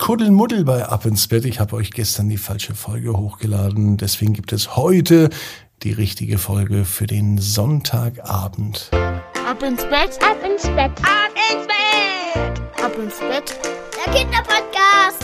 Kuddelmuddel bei Ab ins Bett. Ich habe euch gestern die falsche Folge hochgeladen. Deswegen gibt es heute die richtige Folge für den Sonntagabend. Ab ins Bett, ab ins Bett, ab ins Bett, ab ins Bett. Der Kinderpodcast.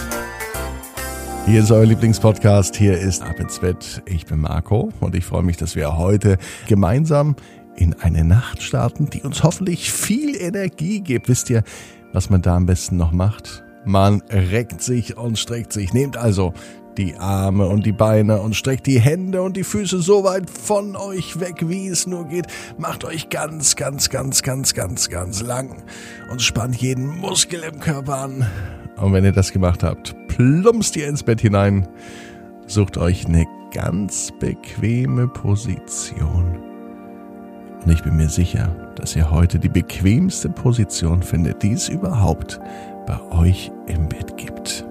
Hier ist euer Lieblingspodcast. Hier ist Ab ins Bett. Ich bin Marco und ich freue mich, dass wir heute gemeinsam in eine Nacht starten, die uns hoffentlich viel Energie gibt. Wisst ihr, was man da am besten noch macht? Man reckt sich und streckt sich. Nehmt also die Arme und die Beine und streckt die Hände und die Füße so weit von euch weg, wie es nur geht. Macht euch ganz, ganz, ganz, ganz, ganz, ganz lang und spannt jeden Muskel im Körper an. Und wenn ihr das gemacht habt, plumpst ihr ins Bett hinein. Sucht euch eine ganz bequeme Position. Und ich bin mir sicher, dass ihr heute die bequemste Position findet, die es überhaupt bei euch im Bett gibt.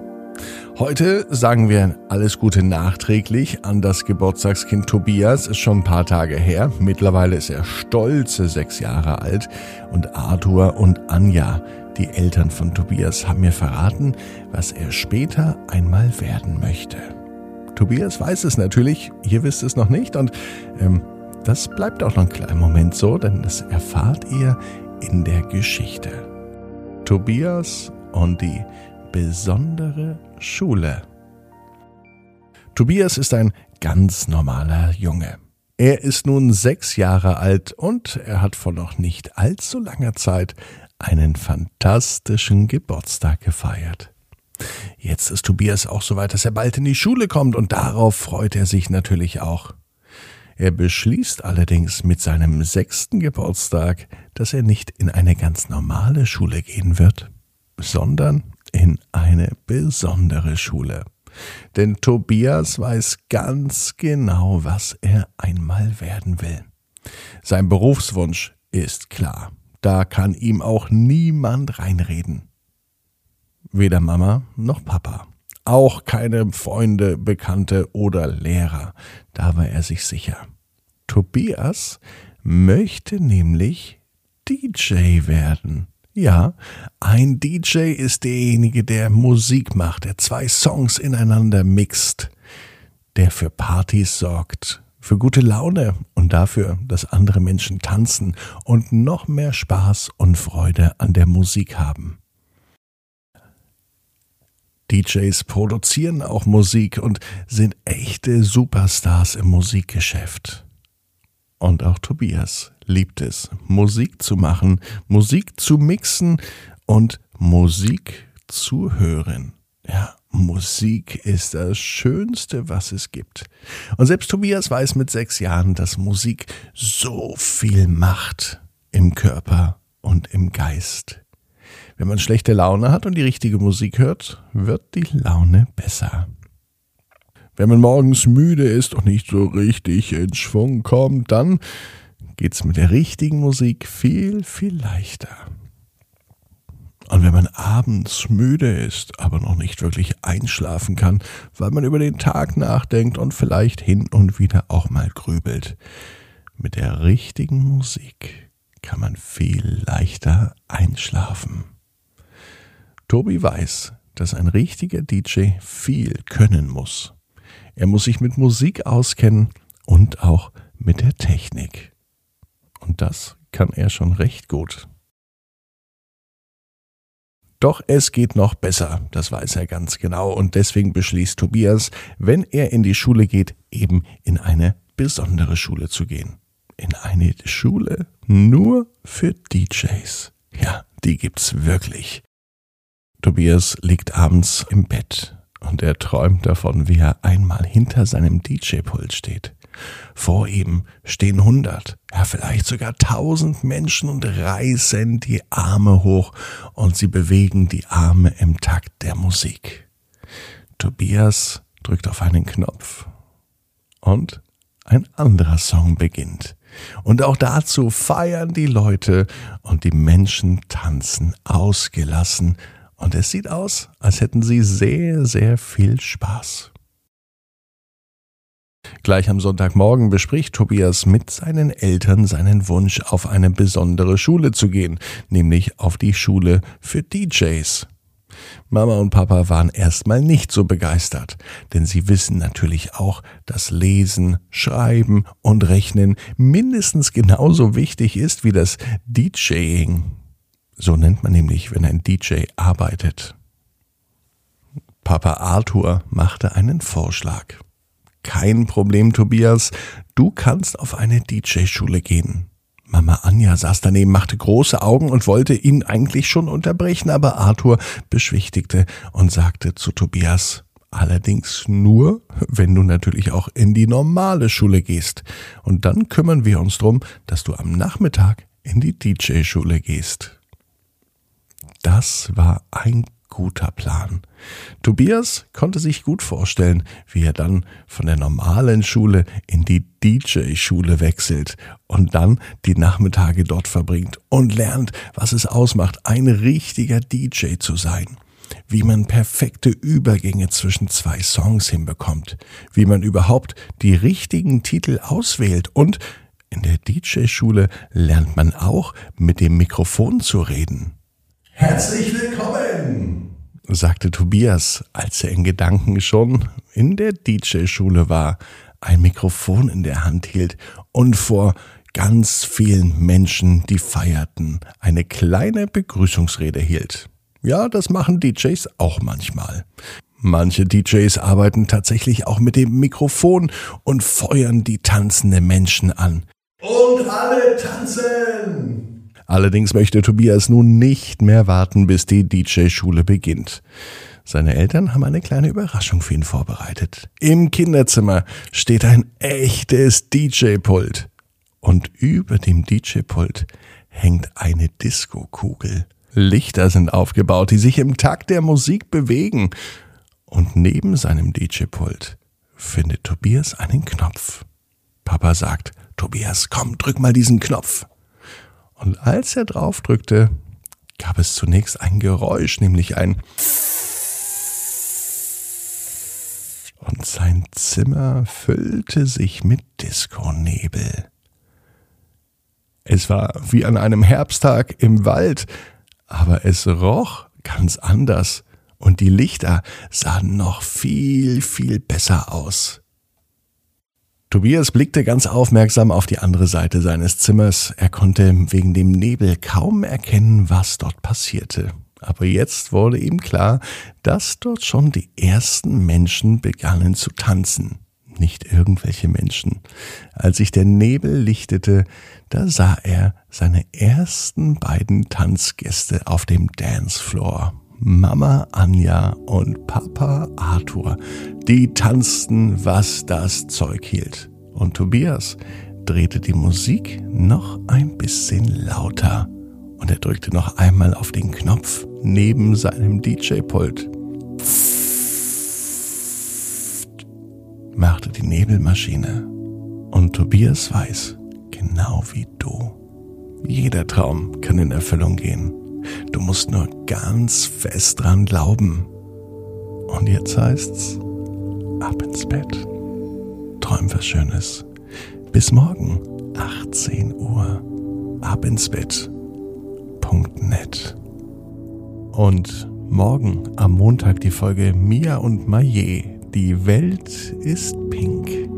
Heute sagen wir alles Gute nachträglich an das Geburtstagskind Tobias. Ist schon ein paar Tage her. Mittlerweile ist er stolze sechs Jahre alt. Und Arthur und Anja, die Eltern von Tobias, haben mir verraten, was er später einmal werden möchte. Tobias weiß es natürlich, ihr wisst es noch nicht. Und ähm, das bleibt auch noch einen kleinen Moment so, denn das erfahrt ihr in der Geschichte. Tobias und die besondere Schule. Tobias ist ein ganz normaler Junge. Er ist nun sechs Jahre alt und er hat vor noch nicht allzu langer Zeit einen fantastischen Geburtstag gefeiert. Jetzt ist Tobias auch so weit, dass er bald in die Schule kommt und darauf freut er sich natürlich auch. Er beschließt allerdings mit seinem sechsten Geburtstag, dass er nicht in eine ganz normale Schule gehen wird, sondern in eine besondere Schule. Denn Tobias weiß ganz genau, was er einmal werden will. Sein Berufswunsch ist klar. Da kann ihm auch niemand reinreden. Weder Mama noch Papa. Auch keine Freunde, Bekannte oder Lehrer. Da war er sich sicher. Tobias möchte nämlich DJ werden. Ja, ein DJ ist derjenige, der Musik macht, der zwei Songs ineinander mixt, der für Partys sorgt, für gute Laune und dafür, dass andere Menschen tanzen und noch mehr Spaß und Freude an der Musik haben. DJs produzieren auch Musik und sind echte Superstars im Musikgeschäft. Und auch Tobias liebt es, Musik zu machen, Musik zu mixen und Musik zu hören. Ja, Musik ist das Schönste, was es gibt. Und selbst Tobias weiß mit sechs Jahren, dass Musik so viel macht im Körper und im Geist. Wenn man schlechte Laune hat und die richtige Musik hört, wird die Laune besser. Wenn man morgens müde ist und nicht so richtig in Schwung kommt, dann geht's mit der richtigen Musik viel, viel leichter. Und wenn man abends müde ist, aber noch nicht wirklich einschlafen kann, weil man über den Tag nachdenkt und vielleicht hin und wieder auch mal grübelt, mit der richtigen Musik kann man viel leichter einschlafen. Tobi weiß, dass ein richtiger DJ viel können muss. Er muss sich mit Musik auskennen und auch mit der Technik. Und das kann er schon recht gut. Doch es geht noch besser, das weiß er ganz genau, und deswegen beschließt Tobias, wenn er in die Schule geht, eben in eine besondere Schule zu gehen. In eine Schule nur für DJs. Ja, die gibt's wirklich. Tobias liegt abends im Bett und er träumt davon, wie er einmal hinter seinem DJ-Pult steht. Vor ihm stehen hundert, vielleicht sogar tausend Menschen und reißen die Arme hoch und sie bewegen die Arme im Takt der Musik. Tobias drückt auf einen Knopf und ein anderer Song beginnt. Und auch dazu feiern die Leute und die Menschen tanzen ausgelassen und es sieht aus, als hätten sie sehr, sehr viel Spaß. Gleich am Sonntagmorgen bespricht Tobias mit seinen Eltern seinen Wunsch, auf eine besondere Schule zu gehen, nämlich auf die Schule für DJs. Mama und Papa waren erstmal nicht so begeistert, denn sie wissen natürlich auch, dass Lesen, Schreiben und Rechnen mindestens genauso wichtig ist wie das DJing. So nennt man nämlich, wenn ein DJ arbeitet. Papa Arthur machte einen Vorschlag. Kein Problem, Tobias, du kannst auf eine DJ-Schule gehen. Mama Anja saß daneben, machte große Augen und wollte ihn eigentlich schon unterbrechen, aber Arthur beschwichtigte und sagte zu Tobias, allerdings nur, wenn du natürlich auch in die normale Schule gehst. Und dann kümmern wir uns drum, dass du am Nachmittag in die DJ-Schule gehst. Das war ein guter Plan. Tobias konnte sich gut vorstellen, wie er dann von der normalen Schule in die DJ-Schule wechselt und dann die Nachmittage dort verbringt und lernt, was es ausmacht, ein richtiger DJ zu sein wie man perfekte Übergänge zwischen zwei Songs hinbekommt, wie man überhaupt die richtigen Titel auswählt und in der DJ-Schule lernt man auch mit dem Mikrofon zu reden. Herzlich willkommen, sagte Tobias, als er in Gedanken schon in der DJ-Schule war, ein Mikrofon in der Hand hielt und vor ganz vielen Menschen, die feierten, eine kleine Begrüßungsrede hielt. Ja, das machen DJs auch manchmal. Manche DJs arbeiten tatsächlich auch mit dem Mikrofon und feuern die tanzenden Menschen an. Und alle tanzen! Allerdings möchte Tobias nun nicht mehr warten, bis die DJ-Schule beginnt. Seine Eltern haben eine kleine Überraschung für ihn vorbereitet. Im Kinderzimmer steht ein echtes DJ-Pult. Und über dem DJ-Pult hängt eine Disco-Kugel. Lichter sind aufgebaut, die sich im Takt der Musik bewegen. Und neben seinem DJ-Pult findet Tobias einen Knopf. Papa sagt, Tobias, komm, drück mal diesen Knopf. Und als er draufdrückte, gab es zunächst ein Geräusch, nämlich ein und sein Zimmer füllte sich mit Disco-Nebel. Es war wie an einem Herbsttag im Wald, aber es roch ganz anders und die Lichter sahen noch viel, viel besser aus. Tobias blickte ganz aufmerksam auf die andere Seite seines Zimmers. Er konnte wegen dem Nebel kaum erkennen, was dort passierte. Aber jetzt wurde ihm klar, dass dort schon die ersten Menschen begannen zu tanzen. Nicht irgendwelche Menschen. Als sich der Nebel lichtete, da sah er seine ersten beiden Tanzgäste auf dem Dancefloor. Mama Anja und Papa Arthur, die tanzten, was das Zeug hielt. Und Tobias drehte die Musik noch ein bisschen lauter und er drückte noch einmal auf den Knopf neben seinem DJ-Pult. machte die Nebelmaschine. Und Tobias weiß, genau wie du, jeder Traum kann in Erfüllung gehen. Du musst nur ganz fest dran glauben. Und jetzt heißt's, ab ins Bett. Träum was Schönes. Bis morgen, 18 Uhr. Ab ins Bett.net. Und morgen am Montag die Folge Mia und Maye. Die Welt ist pink.